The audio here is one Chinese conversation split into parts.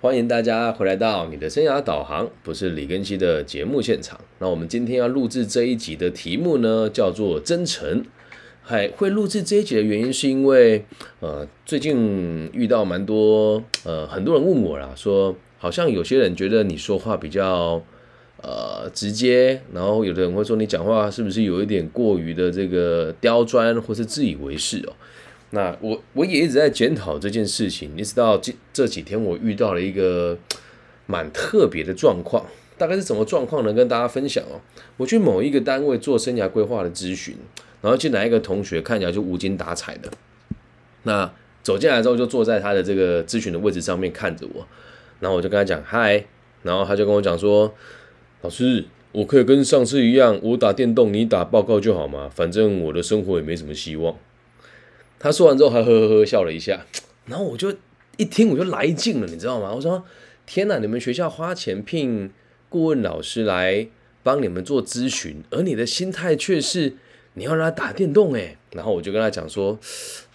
欢迎大家回来到你的生涯导航，不是李根熙的节目现场。那我们今天要录制这一集的题目呢，叫做真诚。还，会录制这一集的原因是因为，呃，最近遇到蛮多，呃，很多人问我啦，说好像有些人觉得你说话比较，呃，直接，然后有的人会说你讲话是不是有一点过于的这个刁钻或是自以为是哦。那我我也一直在检讨这件事情，一直到这这几天，我遇到了一个蛮特别的状况，大概是什么状况呢？跟大家分享哦。我去某一个单位做生涯规划的咨询，然后进来一个同学，看起来就无精打采的。那走进来之后，就坐在他的这个咨询的位置上面看着我，然后我就跟他讲嗨，然后他就跟我讲说：“老师，我可以跟上次一样，我打电动，你打报告就好嘛，反正我的生活也没什么希望。”他说完之后还呵呵呵笑了一下，然后我就一听我就来劲了，你知道吗？我说天哪，你们学校花钱聘顾问老师来帮你们做咨询，而你的心态却是你要让他打电动诶。然后我就跟他讲说，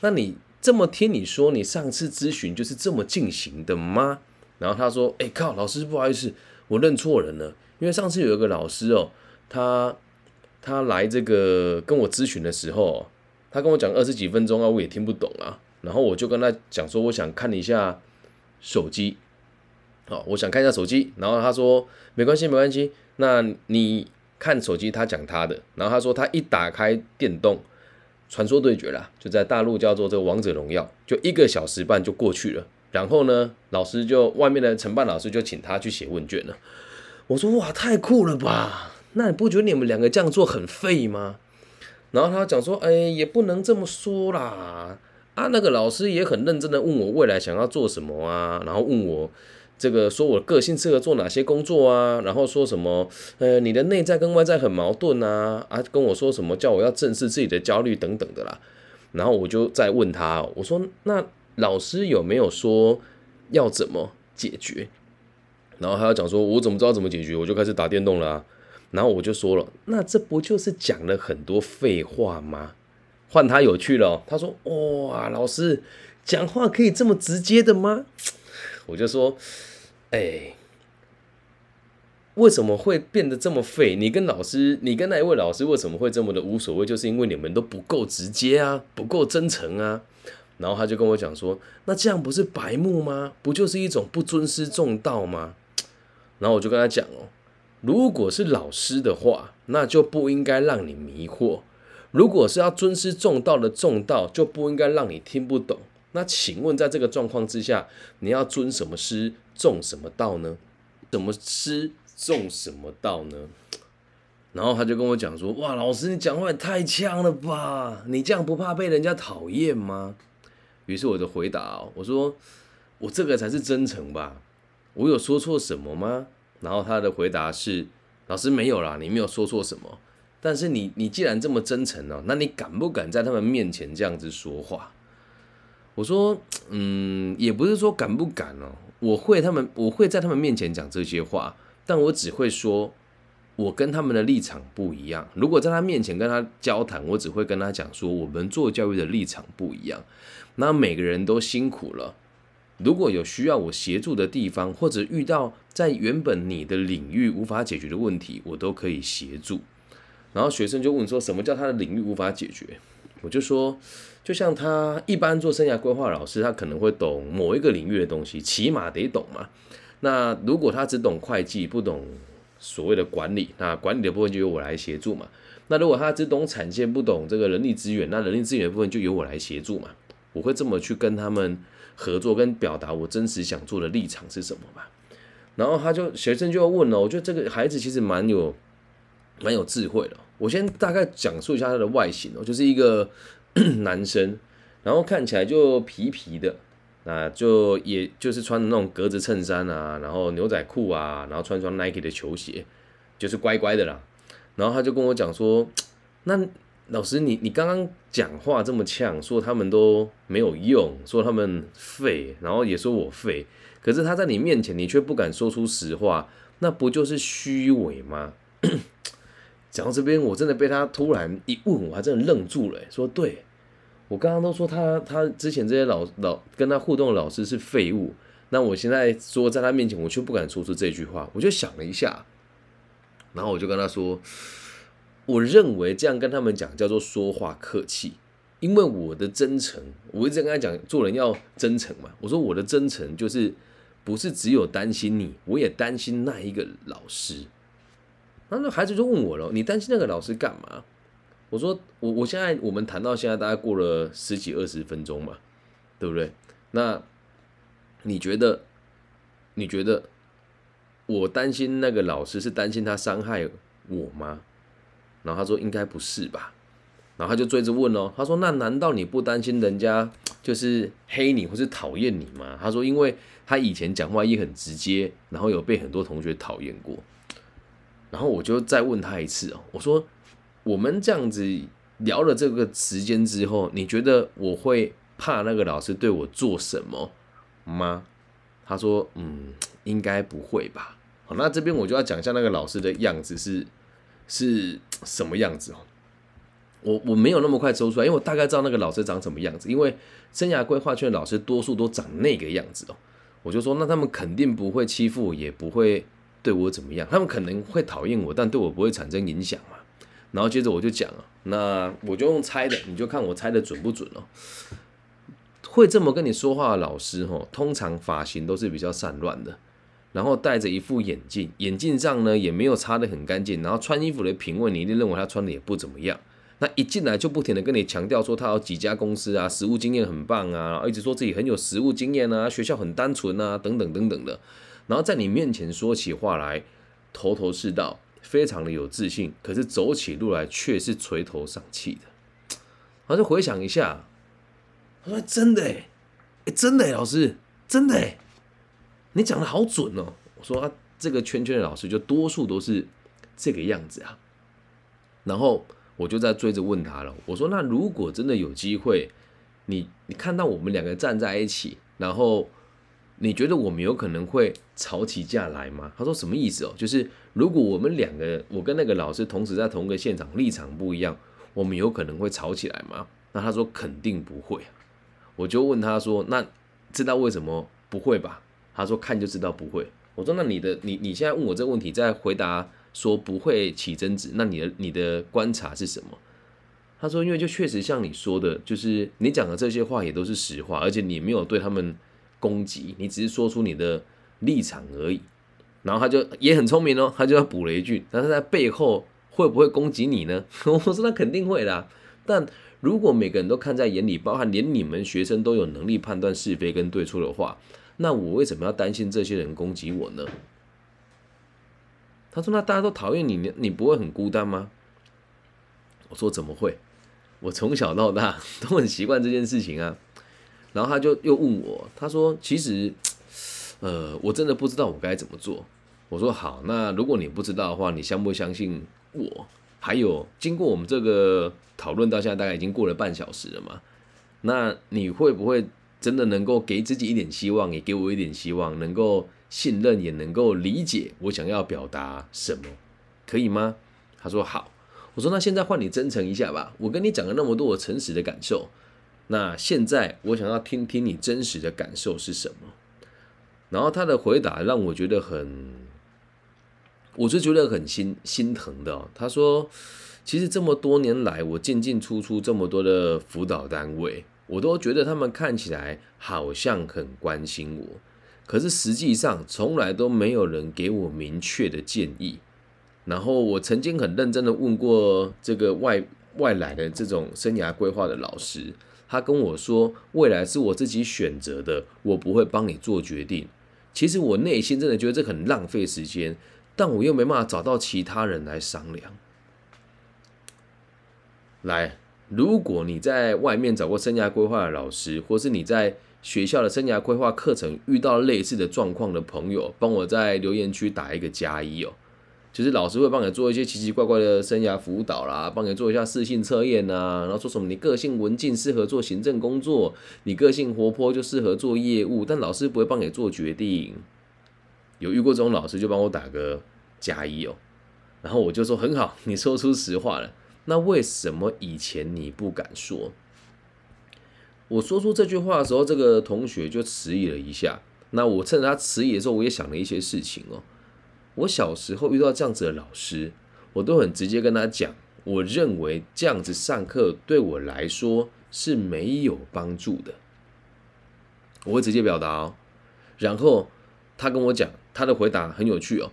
那你这么听你说，你上次咨询就是这么进行的吗？然后他说，哎靠，老师不好意思，我认错人了，因为上次有一个老师哦，他他来这个跟我咨询的时候。他跟我讲二十几分钟啊，我也听不懂啊。然后我就跟他讲说，我想看一下手机，好，我想看一下手机。然后他说没关系，没关系。那你看手机，他讲他的。然后他说他一打开电动，传说对决啦，就在大陆叫做这个王者荣耀，就一个小时半就过去了。然后呢，老师就外面的承办老师就请他去写问卷了。我说哇，太酷了吧？那你不觉得你们两个这样做很废吗？然后他讲说，哎，也不能这么说啦，啊，那个老师也很认真的问我未来想要做什么啊，然后问我这个说我个性适合做哪些工作啊，然后说什么，呃，你的内在跟外在很矛盾啊，啊，跟我说什么叫我要正视自己的焦虑等等的啦，然后我就再问他，我说那老师有没有说要怎么解决？然后他要讲说，我怎么知道怎么解决？我就开始打电动了。然后我就说了，那这不就是讲了很多废话吗？换他有趣了，他说：“哇，老师讲话可以这么直接的吗？” 我就说：“哎，为什么会变得这么废？你跟老师，你跟那一位老师为什么会这么的无所谓？就是因为你们都不够直接啊，不够真诚啊。”然后他就跟我讲说：“那这样不是白目吗？不就是一种不尊师重道吗？” 然后我就跟他讲哦。如果是老师的话，那就不应该让你迷惑；如果是要尊师重道的重道，就不应该让你听不懂。那请问，在这个状况之下，你要尊什么师，重什么道呢？什么师重什么道呢？然后他就跟我讲说：“哇，老师，你讲话也太呛了吧？你这样不怕被人家讨厌吗？”于是我就回答：“我说，我这个才是真诚吧？我有说错什么吗？”然后他的回答是：“老师没有啦，你没有说错什么。但是你你既然这么真诚哦，那你敢不敢在他们面前这样子说话？”我说：“嗯，也不是说敢不敢哦，我会他们我会在他们面前讲这些话，但我只会说，我跟他们的立场不一样。如果在他面前跟他交谈，我只会跟他讲说，我们做教育的立场不一样。那每个人都辛苦了。”如果有需要我协助的地方，或者遇到在原本你的领域无法解决的问题，我都可以协助。然后学生就问说：“什么叫他的领域无法解决？”我就说：“就像他一般做生涯规划老师，他可能会懂某一个领域的东西，起码得懂嘛。那如果他只懂会计，不懂所谓的管理，那管理的部分就由我来协助嘛。那如果他只懂产线，不懂这个人力资源，那人力资源的部分就由我来协助嘛。我会这么去跟他们。”合作跟表达我真实想做的立场是什么吧，然后他就学生就要问了，我觉得这个孩子其实蛮有蛮有智慧的。我先大概讲述一下他的外形哦，就是一个 男生，然后看起来就皮皮的，那就也就是穿的那种格子衬衫啊，然后牛仔裤啊，然后穿双 Nike 的球鞋，就是乖乖的啦。然后他就跟我讲说，那。老师，你你刚刚讲话这么呛，说他们都没有用，说他们废，然后也说我废，可是他在你面前，你却不敢说出实话，那不就是虚伪吗？讲到这边，我真的被他突然一问，我还真的愣住了。说对，我刚刚都说他他之前这些老老跟他互动的老师是废物，那我现在说在他面前，我却不敢说出这句话。我就想了一下，然后我就跟他说，我认为这样跟他们讲叫做说话客气，因为我的真诚，我一直跟他讲做人要真诚嘛。我说我的真诚就是不是只有担心你，我也担心那一个老师。然后那孩子就问我了，你担心那个老师干嘛？我说我我现在我们谈到现在大概过了十几二十分钟嘛，对不对？那你觉得？你觉得我担心那个老师是担心他伤害我吗？然后他说应该不是吧。然后他就追着问哦，他说那难道你不担心人家 就是黑你或是讨厌你吗？他说因为他以前讲话也很直接，然后有被很多同学讨厌过。然后我就再问他一次哦，我说。我们这样子聊了这个时间之后，你觉得我会怕那个老师对我做什么吗？他说：“嗯，应该不会吧。”好，那这边我就要讲一下那个老师的样子是是什么样子哦。我我没有那么快抽出来，因为我大概知道那个老师长什么样子，因为生涯规划圈老师多数都长那个样子哦。我就说，那他们肯定不会欺负我，也不会对我怎么样。他们可能会讨厌我，但对我不会产生影响嘛。然后接着我就讲了，那我就用猜的，你就看我猜的准不准哦。会这么跟你说话的老师，哦，通常发型都是比较散乱的，然后戴着一副眼镜，眼镜上呢也没有擦的很干净，然后穿衣服的品味，你一定认为他穿的也不怎么样。那一进来就不停的跟你强调说他有几家公司啊，实务经验很棒啊，一直说自己很有实务经验啊，学校很单纯啊，等等等等的，然后在你面前说起话来头头是道。非常的有自信，可是走起路来却是垂头丧气的。我就回想一下，我说真的哎，真的老师，真的，你讲的好准哦。我说啊，这个圈圈的老师就多数都是这个样子啊。然后我就在追着问他了，我说那如果真的有机会，你你看到我们两个站在一起，然后。你觉得我们有可能会吵起架来吗？他说什么意思哦？就是如果我们两个，我跟那个老师同时在同一个现场，立场不一样，我们有可能会吵起来吗？那他说肯定不会。我就问他说，那知道为什么不会吧？他说看就知道不会。我说那你的你你现在问我这个问题，在回答说不会起争执，那你的你的观察是什么？他说因为就确实像你说的，就是你讲的这些话也都是实话，而且你没有对他们。攻击你只是说出你的立场而已，然后他就也很聪明哦，他就要补了一句，但是在背后会不会攻击你呢？我说那肯定会啦，但如果每个人都看在眼里，包含连你们学生都有能力判断是非跟对错的话，那我为什么要担心这些人攻击我呢？他说那大家都讨厌你，你不会很孤单吗？我说怎么会？我从小到大 都很习惯这件事情啊。然后他就又问我，他说：“其实，呃，我真的不知道我该怎么做。”我说：“好，那如果你不知道的话，你相不相信我？还有，经过我们这个讨论到现在，大概已经过了半小时了嘛？那你会不会真的能够给自己一点希望，也给我一点希望，能够信任，也能够理解我想要表达什么，可以吗？”他说：“好。”我说：“那现在换你真诚一下吧。我跟你讲了那么多我诚实的感受。”那现在我想要听听你真实的感受是什么？然后他的回答让我觉得很，我是觉得很心心疼的。他说：“其实这么多年来，我进进出出这么多的辅导单位，我都觉得他们看起来好像很关心我，可是实际上从来都没有人给我明确的建议。然后我曾经很认真的问过这个外外来的这种生涯规划的老师。”他跟我说：“未来是我自己选择的，我不会帮你做决定。”其实我内心真的觉得这很浪费时间，但我又没办法找到其他人来商量。来，如果你在外面找过生涯规划的老师，或是你在学校的生涯规划课程遇到类似的状况的朋友，帮我在留言区打一个加一哦。就是老师会帮你做一些奇奇怪怪的生涯辅导啦，帮你做一下适性测验呐，然后说什么你个性文静适合做行政工作，你个性活泼就适合做业务，但老师不会帮你做决定。有遇过这种老师就帮我打个加一哦，然后我就说很好，你说出实话了。那为什么以前你不敢说？我说出这句话的时候，这个同学就迟疑了一下，那我趁着他迟疑的时候，我也想了一些事情哦。我小时候遇到这样子的老师，我都很直接跟他讲，我认为这样子上课对我来说是没有帮助的。我会直接表达哦。然后他跟我讲，他的回答很有趣哦。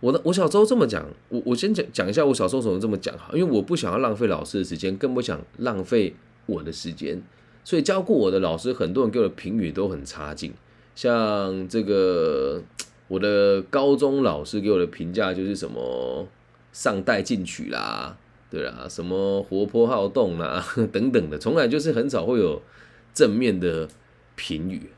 我的我小时候这么讲，我我先讲讲一下我小时候怎么这么讲哈，因为我不想要浪费老师的时间，更不想浪费我的时间，所以教过我的老师，很多人给我的评语都很差劲，像这个。我的高中老师给我的评价就是什么上带进取啦，对啦，什么活泼好动啦 等等的，从来就是很少会有正面的评语。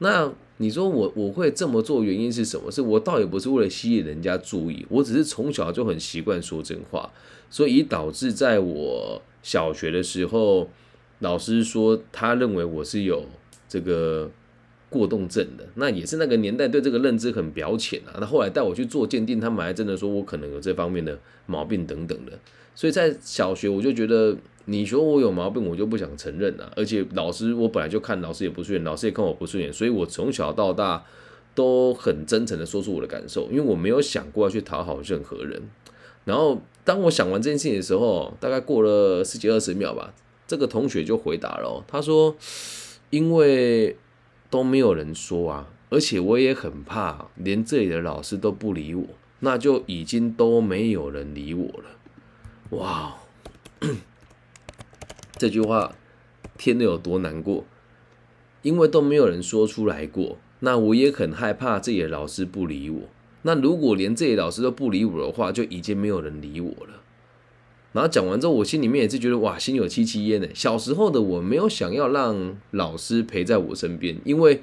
那你说我我会这么做原因是什么？是我倒也不是为了吸引人家注意，我只是从小就很习惯说真话，所以导致在我小学的时候，老师说他认为我是有这个。过动症的那也是那个年代对这个认知很表浅啊。那后来带我去做鉴定，他们还真的说我可能有这方面的毛病等等的。所以在小学我就觉得你说我有毛病，我就不想承认啊。而且老师我本来就看老师也不顺眼，老师也看我不顺眼，所以我从小到大都很真诚的说出我的感受，因为我没有想过要去讨好任何人。然后当我想完这件事情的时候，大概过了十几二十秒吧，这个同学就回答了，他说因为。都没有人说啊，而且我也很怕，连这里的老师都不理我，那就已经都没有人理我了。哇，这句话听得有多难过？因为都没有人说出来过，那我也很害怕这里的老师不理我。那如果连这里老师都不理我的话，就已经没有人理我了。然后讲完之后，我心里面也是觉得哇，心有戚戚焉的。小时候的我没有想要让老师陪在我身边，因为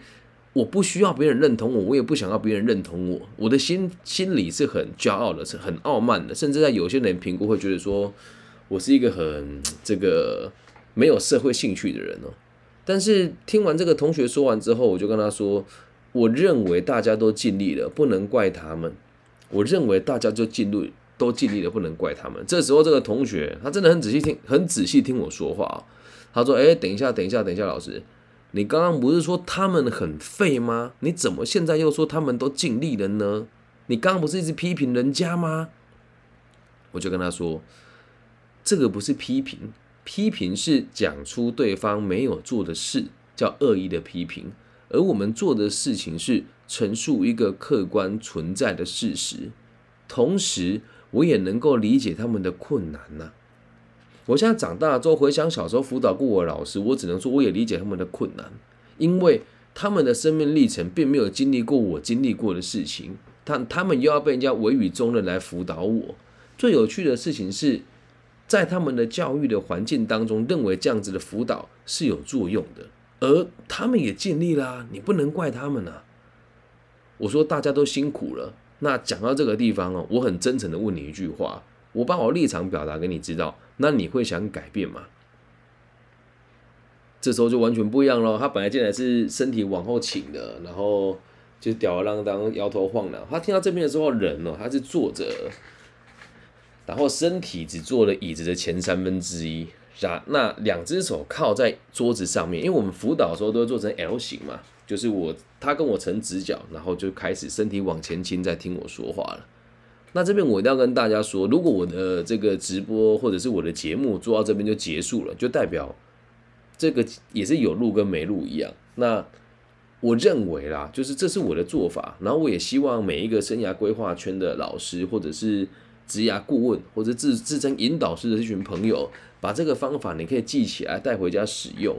我不需要别人认同我，我也不想要别人认同我。我的心心里是很骄傲的，是很傲慢的，甚至在有些人评估会觉得说我是一个很这个没有社会兴趣的人哦。但是听完这个同学说完之后，我就跟他说，我认为大家都尽力了，不能怪他们。我认为大家就尽力。都尽力了，不能怪他们。这时候，这个同学他真的很仔细听，很仔细听我说话。他说：“哎，等一下，等一下，等一下，老师，你刚刚不是说他们很废吗？你怎么现在又说他们都尽力了呢？你刚刚不是一直批评人家吗？”我就跟他说：“这个不是批评，批评是讲出对方没有做的事，叫恶意的批评。而我们做的事情是陈述一个客观存在的事实，同时。”我也能够理解他们的困难呐。我现在长大之后回想小时候辅导过我的老师，我只能说我也理解他们的困难，因为他们的生命历程并没有经历过我经历过的事情，但他们又要被人家委以重任来辅导我。最有趣的事情是在他们的教育的环境当中，认为这样子的辅导是有作用的，而他们也尽力啦，你不能怪他们啊。我说大家都辛苦了。那讲到这个地方哦，我很真诚的问你一句话，我把我立场表达给你知道，那你会想改变吗？这时候就完全不一样了。他本来进来是身体往后倾的，然后就吊儿郎当、摇头晃脑。他听到这边的时候，人哦，他是坐着，然后身体只坐了椅子的前三分之一，然那两只手靠在桌子上面，因为我们辅导的时候都会做成 L 型嘛。就是我，他跟我成直角，然后就开始身体往前倾，在听我说话了。那这边我一定要跟大家说，如果我的这个直播或者是我的节目做到这边就结束了，就代表这个也是有录跟没录一样。那我认为啦，就是这是我的做法，然后我也希望每一个生涯规划圈的老师，或者是职涯顾问，或者自自称引导师的这群朋友，把这个方法你可以记起来，带回家使用。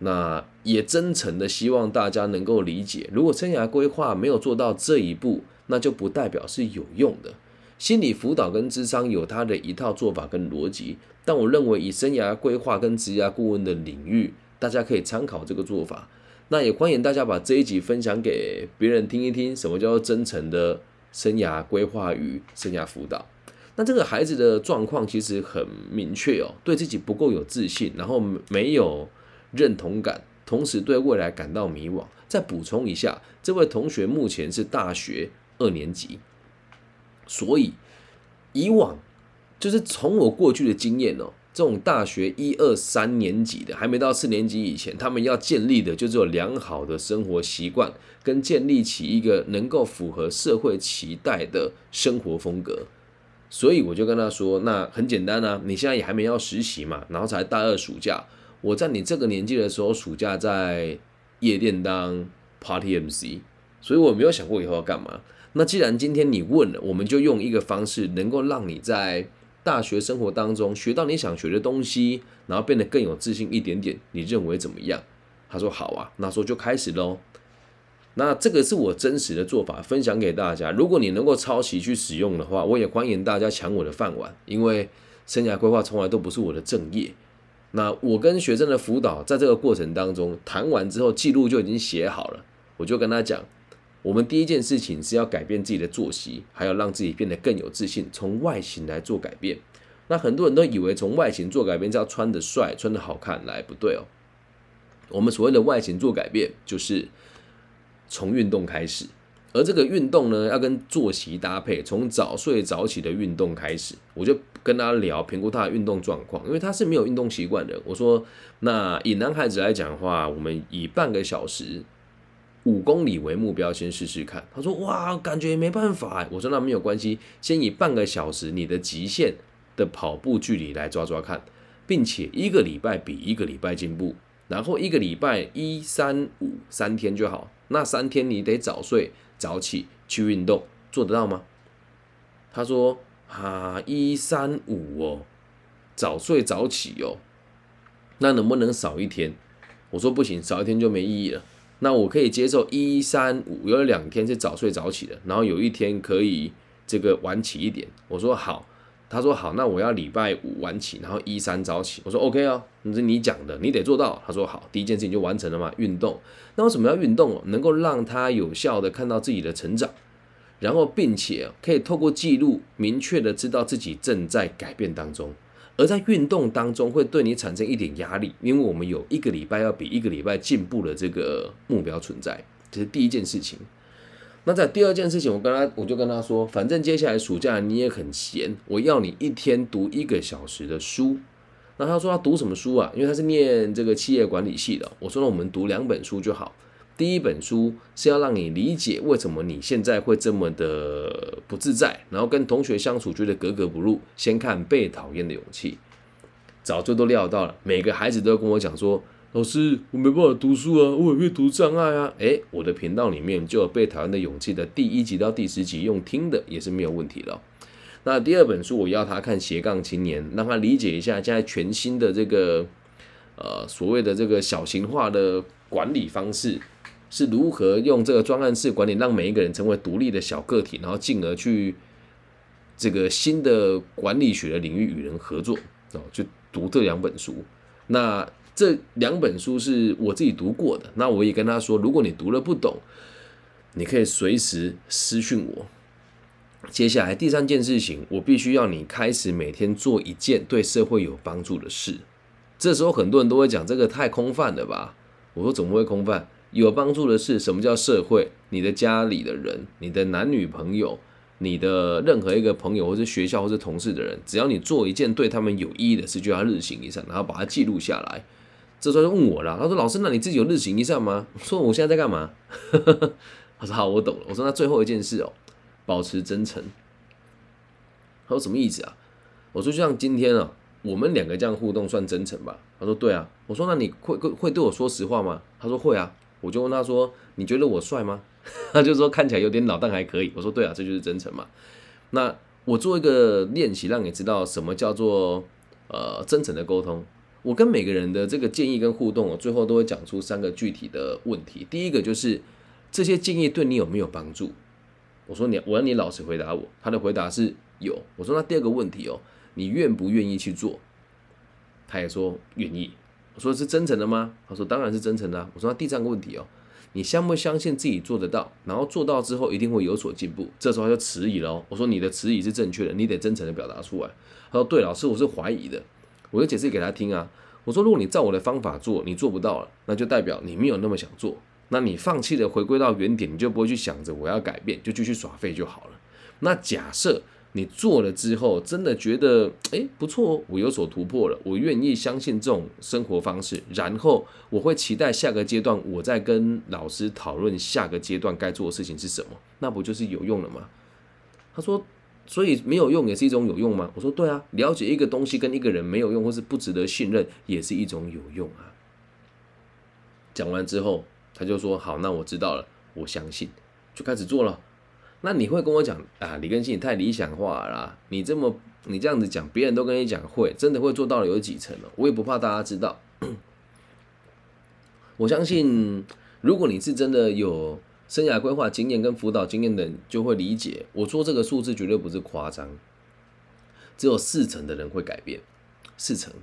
那也真诚的希望大家能够理解，如果生涯规划没有做到这一步，那就不代表是有用的。心理辅导跟智商有它的一套做法跟逻辑，但我认为以生涯规划跟职业顾问的领域，大家可以参考这个做法。那也欢迎大家把这一集分享给别人听一听，什么叫做真诚的生涯规划与生涯辅导？那这个孩子的状况其实很明确哦，对自己不够有自信，然后没有。认同感，同时对未来感到迷惘。再补充一下，这位同学目前是大学二年级，所以以往就是从我过去的经验哦，这种大学一二三年级的，还没到四年级以前，他们要建立的就是有良好的生活习惯，跟建立起一个能够符合社会期待的生活风格。所以我就跟他说，那很简单啊，你现在也还没要实习嘛，然后才大二暑假，我在你这个年纪的时候，暑假在夜店当 party MC，所以我没有想过以后要干嘛。那既然今天你问了，我们就用一个方式，能够让你在大学生活当中学到你想学的东西，然后变得更有自信一点点。你认为怎么样？他说好啊，那说就开始喽。那这个是我真实的做法，分享给大家。如果你能够抄袭去使用的话，我也欢迎大家抢我的饭碗，因为生涯规划从来都不是我的正业。那我跟学生的辅导，在这个过程当中谈完之后，记录就已经写好了，我就跟他讲。我们第一件事情是要改变自己的作息，还要让自己变得更有自信，从外形来做改变。那很多人都以为从外形做改变，是要穿的帅、穿的好看来，不对哦。我们所谓的外形做改变，就是从运动开始，而这个运动呢，要跟作息搭配，从早睡早起的运动开始。我就跟他聊，评估他的运动状况，因为他是没有运动习惯的。我说，那以男孩子来讲的话，我们以半个小时。五公里为目标，先试试看。他说：“哇，感觉没办法。”我说：“那没有关系，先以半个小时你的极限的跑步距离来抓抓看，并且一个礼拜比一个礼拜进步，然后一个礼拜一三五三天就好。那三天你得早睡早起去运动，做得到吗？”他说：“啊，一三五哦，早睡早起哦，那能不能少一天？”我说：“不行，少一天就没意义了。”那我可以接受一三五有两天是早睡早起的，然后有一天可以这个晚起一点。我说好，他说好，那我要礼拜五晚起，然后一三早起。我说 OK 啊，那是你讲的，你得做到。他说好，第一件事情就完成了嘛，运动。那为什么要运动？能够让他有效的看到自己的成长，然后并且可以透过记录明确的知道自己正在改变当中。而在运动当中会对你产生一点压力，因为我们有一个礼拜要比一个礼拜进步的这个目标存在，这是第一件事情。那在第二件事情，我跟他我就跟他说，反正接下来暑假你也很闲，我要你一天读一个小时的书。那他说他读什么书啊？因为他是念这个企业管理系的。我说那我们读两本书就好。第一本书是要让你理解为什么你现在会这么的不自在，然后跟同学相处觉得格格不入。先看《被讨厌的勇气》，早就都料到了。每个孩子都跟我讲说：“老师，我没办法读书啊，我有阅读障碍啊。”诶，我的频道里面就有《被讨厌的勇气》的第一集到第十集，用听的也是没有问题的。那第二本书我要他看《斜杠青年》，让他理解一下现在全新的这个呃所谓的这个小型化的管理方式。是如何用这个专案式管理，让每一个人成为独立的小个体，然后进而去这个新的管理学的领域与人合作哦，就读这两本书。那这两本书是我自己读过的，那我也跟他说，如果你读了不懂，你可以随时私讯我。接下来第三件事情，我必须要你开始每天做一件对社会有帮助的事。这时候很多人都会讲这个太空泛了吧？我说怎么会空泛？有帮助的是什么叫社会？你的家里的人，你的男女朋友，你的任何一个朋友，或是学校，或是同事的人，只要你做一件对他们有意义的事，就要日行一善，然后把它记录下来。这时候就问我了，他说：“老师，那你自己有日行一善吗？”我说：“我现在在干嘛？” 他说：“好，我懂了。”我说：“那最后一件事哦，保持真诚。”他说：“什么意思啊？”我说：“就像今天啊，我们两个这样互动算真诚吧？”他说：“对啊。”我说：“那你会会对我说实话吗？”他说：“会啊。”我就问他说：“你觉得我帅吗？” 他就说：“看起来有点老，但还可以。”我说：“对啊，这就是真诚嘛。”那我做一个练习，让你知道什么叫做呃真诚的沟通。我跟每个人的这个建议跟互动，我最后都会讲出三个具体的问题。第一个就是这些建议对你有没有帮助？我说你，我让你老实回答我。他的回答是有。我说那第二个问题哦，你愿不愿意去做？他也说愿意。我说是真诚的吗？他说当然是真诚的。我说那第三个问题哦，你相不相信自己做得到？然后做到之后一定会有所进步？这时候他就迟疑了。我说你的迟疑是正确的，你得真诚的表达出来。他说对，老师我是怀疑的。我就解释给他听啊。我说如果你照我的方法做，你做不到了，那就代表你没有那么想做。那你放弃了，回归到原点，你就不会去想着我要改变，就继续耍废就好了。那假设你做了之后，真的觉得哎不错哦，我有所突破了，我愿意相信这种生活方式，然后我会期待下个阶段，我再跟老师讨论下个阶段该做的事情是什么，那不就是有用了吗？他说，所以没有用也是一种有用吗？我说对啊，了解一个东西跟一个人没有用或是不值得信任，也是一种有用啊。讲完之后，他就说好，那我知道了，我相信，就开始做了。那你会跟我讲啊，李根新你太理想化了，你这么你这样子讲，别人都跟你讲会，真的会做到了有几成了？我也不怕大家知道。我相信，如果你是真的有生涯规划经验跟辅导经验的人，就会理解我说这个数字绝对不是夸张。只有四成的人会改变，四成。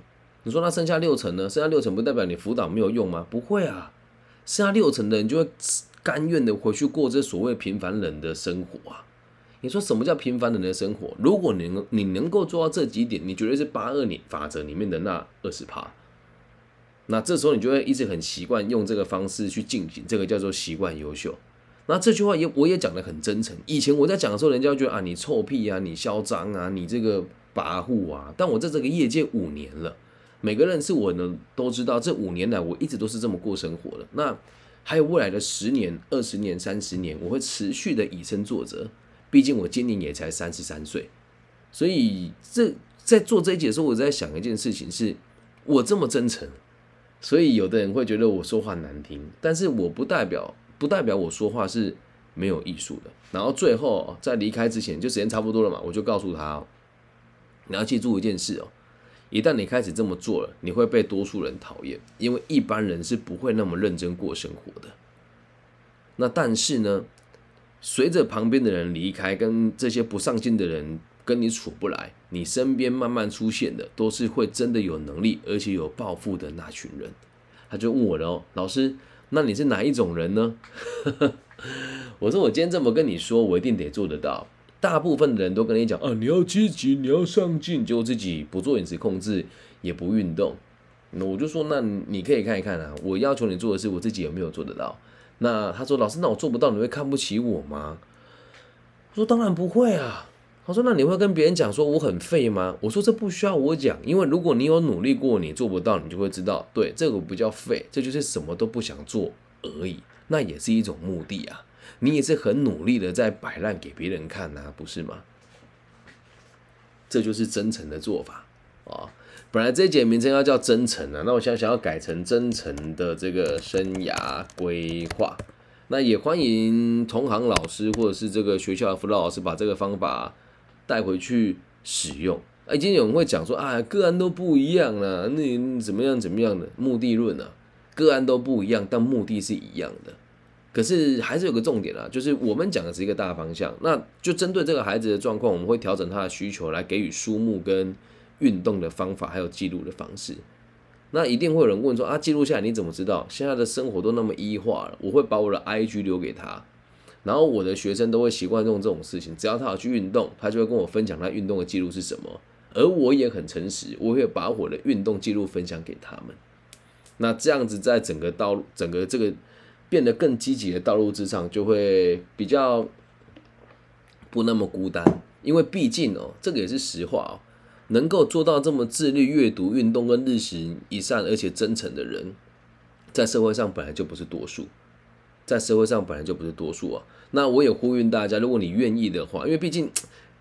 你说那剩下六成呢？剩下六成不代表你辅导没有用吗？不会啊，剩下六成的人就会。甘愿的回去过这所谓平凡人的生活啊！你说什么叫平凡人的生活？如果你能你能够做到这几点，你绝对是八二年法则里面的那二十趴。那这时候你就会一直很习惯用这个方式去进行，这个叫做习惯优秀。那这句话也我也讲的很真诚。以前我在讲的时候，人家觉得啊你臭屁啊，你嚣张啊，你这个跋扈啊。但我在这个业界五年了，每个人是我呢都知道，这五年来我一直都是这么过生活的。那。还有未来的十年、二十年、三十年，我会持续的以身作则。毕竟我今年也才三十三岁，所以这在做这一节的时候，我在想一件事情：是我这么真诚，所以有的人会觉得我说话难听，但是我不代表不代表我说话是没有艺术的。然后最后在离开之前，就时间差不多了嘛，我就告诉他：你要记住一件事哦。一旦你开始这么做了，你会被多数人讨厌，因为一般人是不会那么认真过生活的。那但是呢，随着旁边的人离开，跟这些不上进的人跟你处不来，你身边慢慢出现的都是会真的有能力而且有抱负的那群人。他就问我了哦，老师，那你是哪一种人呢？我说我今天这么跟你说，我一定得做得到。大部分的人都跟你讲啊，你要积极，你要上进，就自己不做饮食控制，也不运动。那我就说，那你可以看一看啊，我要求你做的事，我自己有没有做得到？那他说，老师，那我做不到，你会看不起我吗？我说，当然不会啊。他说，那你会跟别人讲说我很废吗？我说，这不需要我讲，因为如果你有努力过，你做不到，你就会知道，对，这个不叫废，这就是什么都不想做而已，那也是一种目的啊。你也是很努力的在摆烂给别人看呐，不是吗？这就是真诚的做法啊！本来这节名称要叫真诚啊，那我现在想要改成真诚的这个生涯规划。那也欢迎同行老师或者是这个学校的辅导老师把这个方法带回去使用。哎，今天有人会讲说啊，个案都不一样了，那怎么样怎么样的目的论啊？个案都不一样，但目的是一样的。可是还是有个重点啊，就是我们讲的是一个大方向，那就针对这个孩子的状况，我们会调整他的需求来给予书目跟运动的方法，还有记录的方式。那一定会有人问说啊，记录下来你怎么知道？现在的生活都那么异化了，我会把我的 IG 留给他，然后我的学生都会习惯用这种事情，只要他有去运动，他就会跟我分享他运动的记录是什么，而我也很诚实，我会把我的运动记录分享给他们。那这样子在整个道路，整个这个。变得更积极的道路之上，就会比较不那么孤单，因为毕竟哦，这个也是实话哦，能够做到这么自律、阅读、运动跟日行一善，而且真诚的人，在社会上本来就不是多数，在社会上本来就不是多数啊。那我也呼吁大家，如果你愿意的话，因为毕竟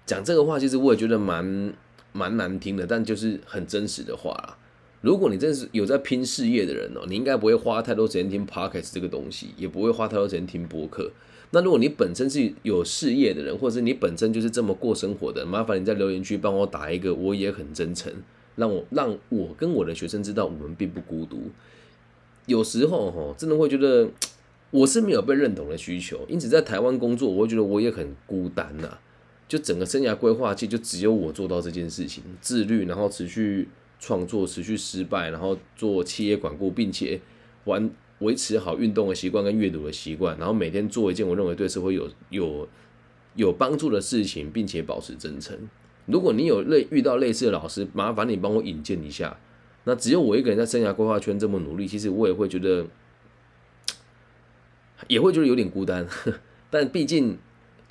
讲这个话，其实我也觉得蛮蛮难听的，但就是很真实的话啦。如果你真是有在拼事业的人哦，你应该不会花太多时间听 podcast 这个东西，也不会花太多时间听播客。那如果你本身是有事业的人，或者是你本身就是这么过生活的，麻烦你在留言区帮我打一个，我也很真诚，让我让我跟我的学生知道我们并不孤独。有时候哈，真的会觉得我是没有被认同的需求，因此在台湾工作，我会觉得我也很孤单呐。就整个生涯规划期，就只有我做到这件事情，自律，然后持续。创作持续失败，然后做企业管顾，并且完维持好运动的习惯跟阅读的习惯，然后每天做一件我认为对社会有有有帮助的事情，并且保持真诚。如果你有类遇到类似的老师，麻烦你帮我引荐一下。那只有我一个人在生涯规划圈这么努力，其实我也会觉得也会觉得有点孤单。但毕竟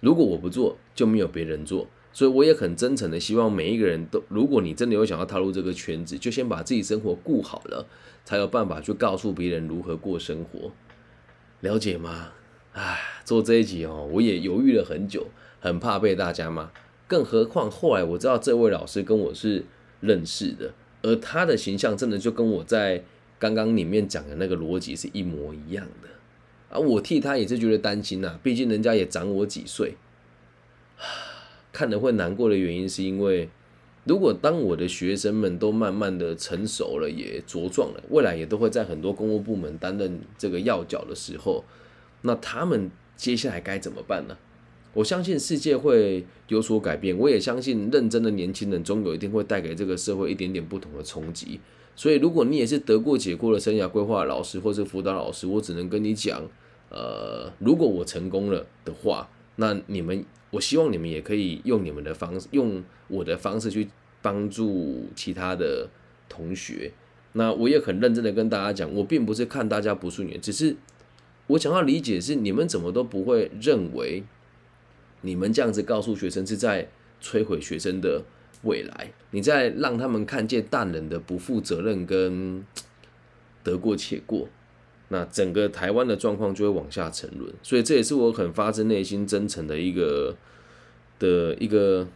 如果我不做，就没有别人做。所以我也很真诚的希望每一个人都，如果你真的有想要踏入这个圈子，就先把自己生活顾好了，才有办法去告诉别人如何过生活，了解吗？唉，做这一集哦，我也犹豫了很久，很怕被大家骂。更何况后来我知道这位老师跟我是认识的，而他的形象真的就跟我在刚刚里面讲的那个逻辑是一模一样的啊！我替他也是觉得担心呐，毕竟人家也长我几岁。看了会难过的原因是因为，如果当我的学生们都慢慢的成熟了，也茁壮了，未来也都会在很多公务部门担任这个要角的时候，那他们接下来该怎么办呢？我相信世界会有所改变，我也相信认真的年轻人终有一天会带给这个社会一点点不同的冲击。所以，如果你也是得过且过的生涯规划老师或是辅导老师，我只能跟你讲，呃，如果我成功了的话，那你们，我希望你们也可以用你们的方式，用我的方式去帮助其他的同学。那我也很认真的跟大家讲，我并不是看大家不顺眼，只是我想要理解是你们怎么都不会认为。你们这样子告诉学生是在摧毁学生的未来，你在让他们看见大人的不负责任跟得过且过，那整个台湾的状况就会往下沉沦。所以这也是我很发自内心真诚的一个的一个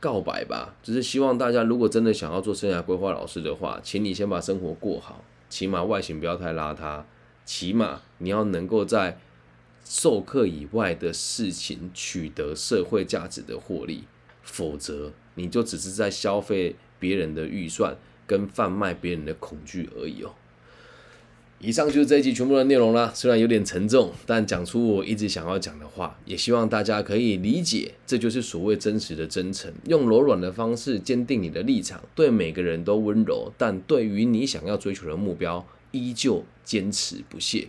告白吧，就是希望大家如果真的想要做生涯规划老师的话，请你先把生活过好，起码外形不要太邋遢，起码你要能够在。授课以外的事情取得社会价值的获利，否则你就只是在消费别人的预算跟贩卖别人的恐惧而已哦。以上就是这一集全部的内容啦，虽然有点沉重，但讲出我一直想要讲的话，也希望大家可以理解，这就是所谓真实的真诚，用柔软的方式坚定你的立场，对每个人都温柔，但对于你想要追求的目标，依旧坚持不懈。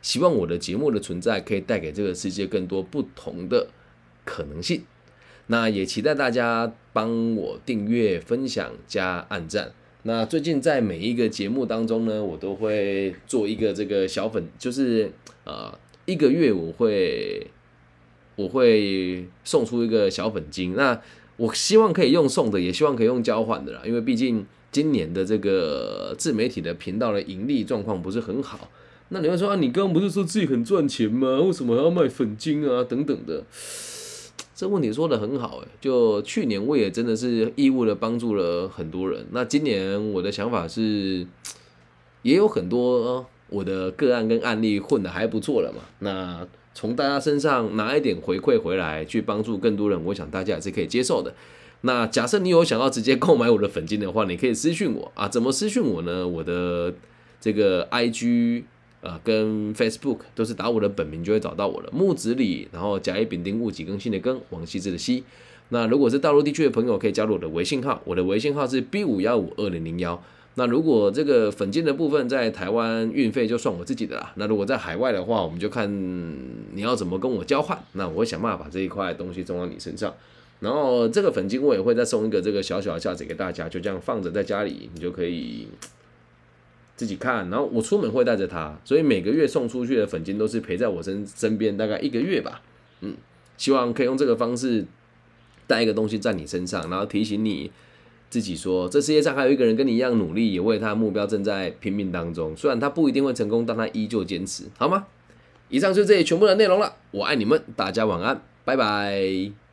希望我的节目的存在可以带给这个世界更多不同的可能性。那也期待大家帮我订阅、分享、加按赞。那最近在每一个节目当中呢，我都会做一个这个小粉，就是呃一个月我会我会送出一个小粉金。那我希望可以用送的，也希望可以用交换的啦，因为毕竟今年的这个自媒体的频道的盈利状况不是很好。那你会说啊，你刚刚不是说自己很赚钱吗？为什么还要卖粉金啊？等等的，这问题说的很好诶，就去年我也真的是义务的帮助了很多人。那今年我的想法是，也有很多我的个案跟案例混的还不错了嘛。那从大家身上拿一点回馈回来，去帮助更多人，我想大家也是可以接受的。那假设你有想要直接购买我的粉金的话，你可以私讯我啊。怎么私讯我呢？我的这个 IG。呃，跟 Facebook 都是打我的本名就会找到我了，木子李，然后甲乙丙丁戊己庚辛的庚，王羲之的羲。那如果是大陆地区的朋友，可以加入我的微信号，我的微信号是 B 五幺五二零零幺。那如果这个粉金的部分在台湾运费就算我自己的啦。那如果在海外的话，我们就看你要怎么跟我交换，那我会想办法把这一块东西送到你身上。然后这个粉金我也会再送一个这个小小的架子给大家，就这样放着在家里，你就可以。自己看，然后我出门会带着它，所以每个月送出去的粉金都是陪在我身身边，大概一个月吧。嗯，希望可以用这个方式带一个东西在你身上，然后提醒你自己说，这世界上还有一个人跟你一样努力，也为他的目标正在拼命当中。虽然他不一定会成功，但他依旧坚持，好吗？以上就是这里全部的内容了，我爱你们，大家晚安，拜拜。